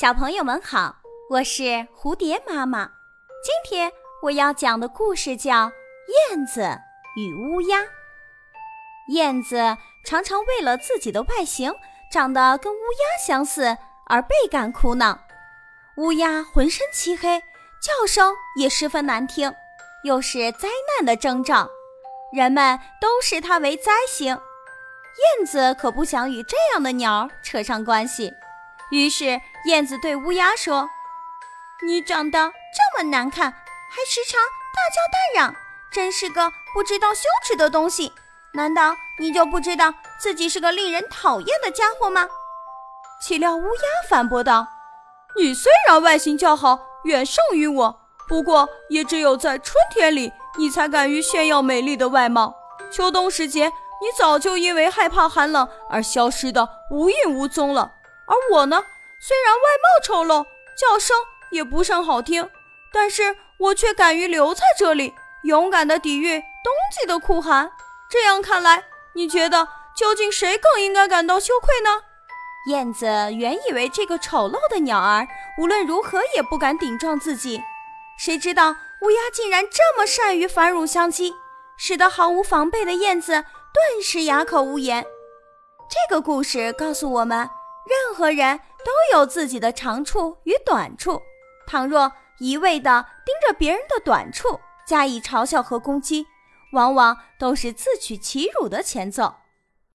小朋友们好，我是蝴蝶妈妈。今天我要讲的故事叫《燕子与乌鸦》。燕子常常为了自己的外形长得跟乌鸦相似而倍感苦恼。乌鸦浑身漆黑，叫声也十分难听，又是灾难的征兆，人们都视它为灾星。燕子可不想与这样的鸟扯上关系。于是，燕子对乌鸦说：“你长得这么难看，还时常大叫大嚷，真是个不知道羞耻的东西。难道你就不知道自己是个令人讨厌的家伙吗？”岂料乌鸦反驳道：“你虽然外形较好，远胜于我，不过也只有在春天里，你才敢于炫耀美丽的外貌。秋冬时节，你早就因为害怕寒冷而消失得无影无踪了。”而我呢，虽然外貌丑陋，叫声也不甚好听，但是我却敢于留在这里，勇敢地抵御冬季的酷寒。这样看来，你觉得究竟谁更应该感到羞愧呢？燕子原以为这个丑陋的鸟儿无论如何也不敢顶撞自己，谁知道乌鸦竟然这么善于繁乳相欺，使得毫无防备的燕子顿时哑口无言。这个故事告诉我们。任何人都有自己的长处与短处，倘若一味地盯着别人的短处加以嘲笑和攻击，往往都是自取其辱的前奏。